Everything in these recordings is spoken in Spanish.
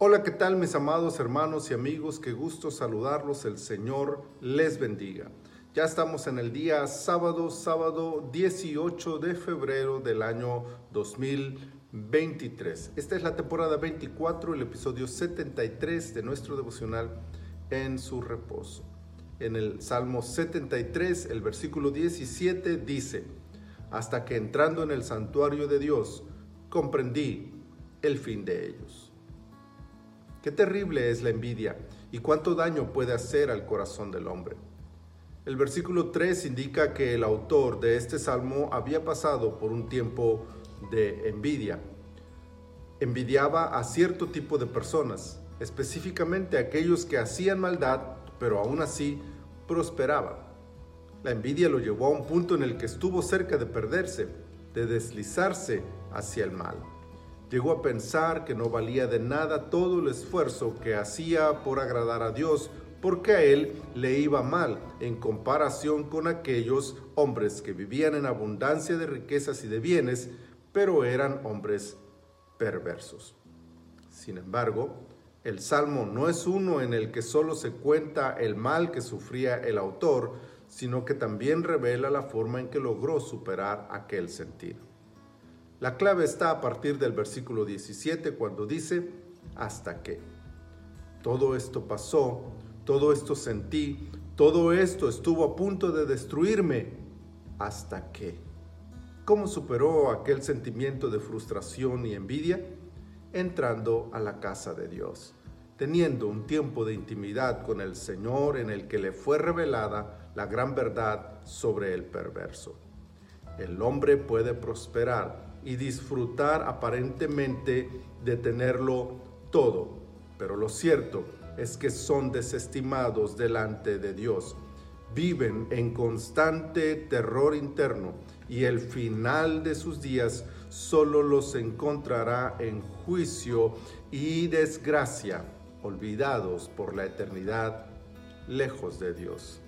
Hola, ¿qué tal mis amados hermanos y amigos? Qué gusto saludarlos, el Señor les bendiga. Ya estamos en el día sábado, sábado 18 de febrero del año 2023. Esta es la temporada 24, el episodio 73 de nuestro devocional en su reposo. En el Salmo 73, el versículo 17 dice, hasta que entrando en el santuario de Dios, comprendí el fin de ellos. Qué terrible es la envidia y cuánto daño puede hacer al corazón del hombre. El versículo 3 indica que el autor de este salmo había pasado por un tiempo de envidia. Envidiaba a cierto tipo de personas, específicamente aquellos que hacían maldad, pero aún así prosperaban. La envidia lo llevó a un punto en el que estuvo cerca de perderse, de deslizarse hacia el mal. Llegó a pensar que no valía de nada todo el esfuerzo que hacía por agradar a Dios, porque a él le iba mal en comparación con aquellos hombres que vivían en abundancia de riquezas y de bienes, pero eran hombres perversos. Sin embargo, el Salmo no es uno en el que solo se cuenta el mal que sufría el autor, sino que también revela la forma en que logró superar aquel sentido. La clave está a partir del versículo 17 cuando dice, hasta que. Todo esto pasó, todo esto sentí, todo esto estuvo a punto de destruirme, hasta que. ¿Cómo superó aquel sentimiento de frustración y envidia? Entrando a la casa de Dios, teniendo un tiempo de intimidad con el Señor en el que le fue revelada la gran verdad sobre el perverso. El hombre puede prosperar y disfrutar aparentemente de tenerlo todo. Pero lo cierto es que son desestimados delante de Dios. Viven en constante terror interno y el final de sus días solo los encontrará en juicio y desgracia, olvidados por la eternidad, lejos de Dios.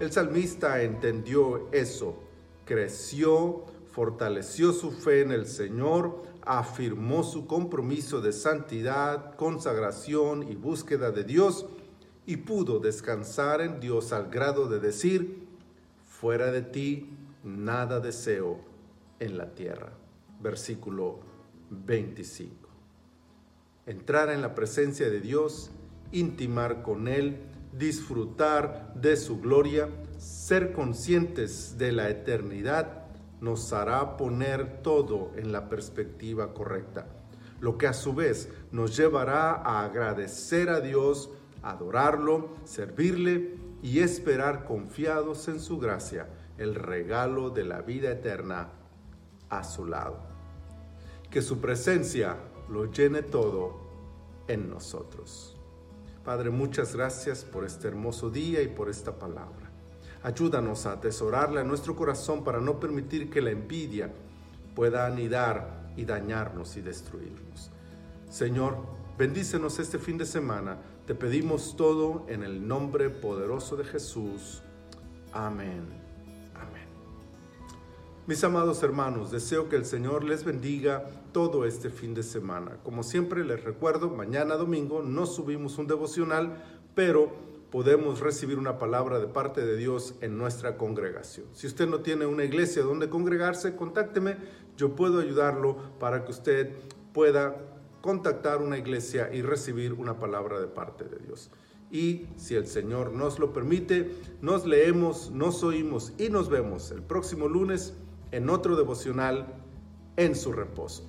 El salmista entendió eso, creció fortaleció su fe en el Señor, afirmó su compromiso de santidad, consagración y búsqueda de Dios y pudo descansar en Dios al grado de decir, fuera de ti nada deseo en la tierra. Versículo 25. Entrar en la presencia de Dios, intimar con Él, disfrutar de su gloria, ser conscientes de la eternidad nos hará poner todo en la perspectiva correcta, lo que a su vez nos llevará a agradecer a Dios, adorarlo, servirle y esperar confiados en su gracia el regalo de la vida eterna a su lado. Que su presencia lo llene todo en nosotros. Padre, muchas gracias por este hermoso día y por esta palabra. Ayúdanos a atesorarla en nuestro corazón para no permitir que la envidia pueda anidar y dañarnos y destruirnos. Señor, bendícenos este fin de semana. Te pedimos todo en el nombre poderoso de Jesús. Amén. Amén. Mis amados hermanos, deseo que el Señor les bendiga todo este fin de semana. Como siempre les recuerdo, mañana domingo no subimos un devocional, pero podemos recibir una palabra de parte de Dios en nuestra congregación. Si usted no tiene una iglesia donde congregarse, contácteme, yo puedo ayudarlo para que usted pueda contactar una iglesia y recibir una palabra de parte de Dios. Y si el Señor nos lo permite, nos leemos, nos oímos y nos vemos el próximo lunes en otro devocional en su reposo.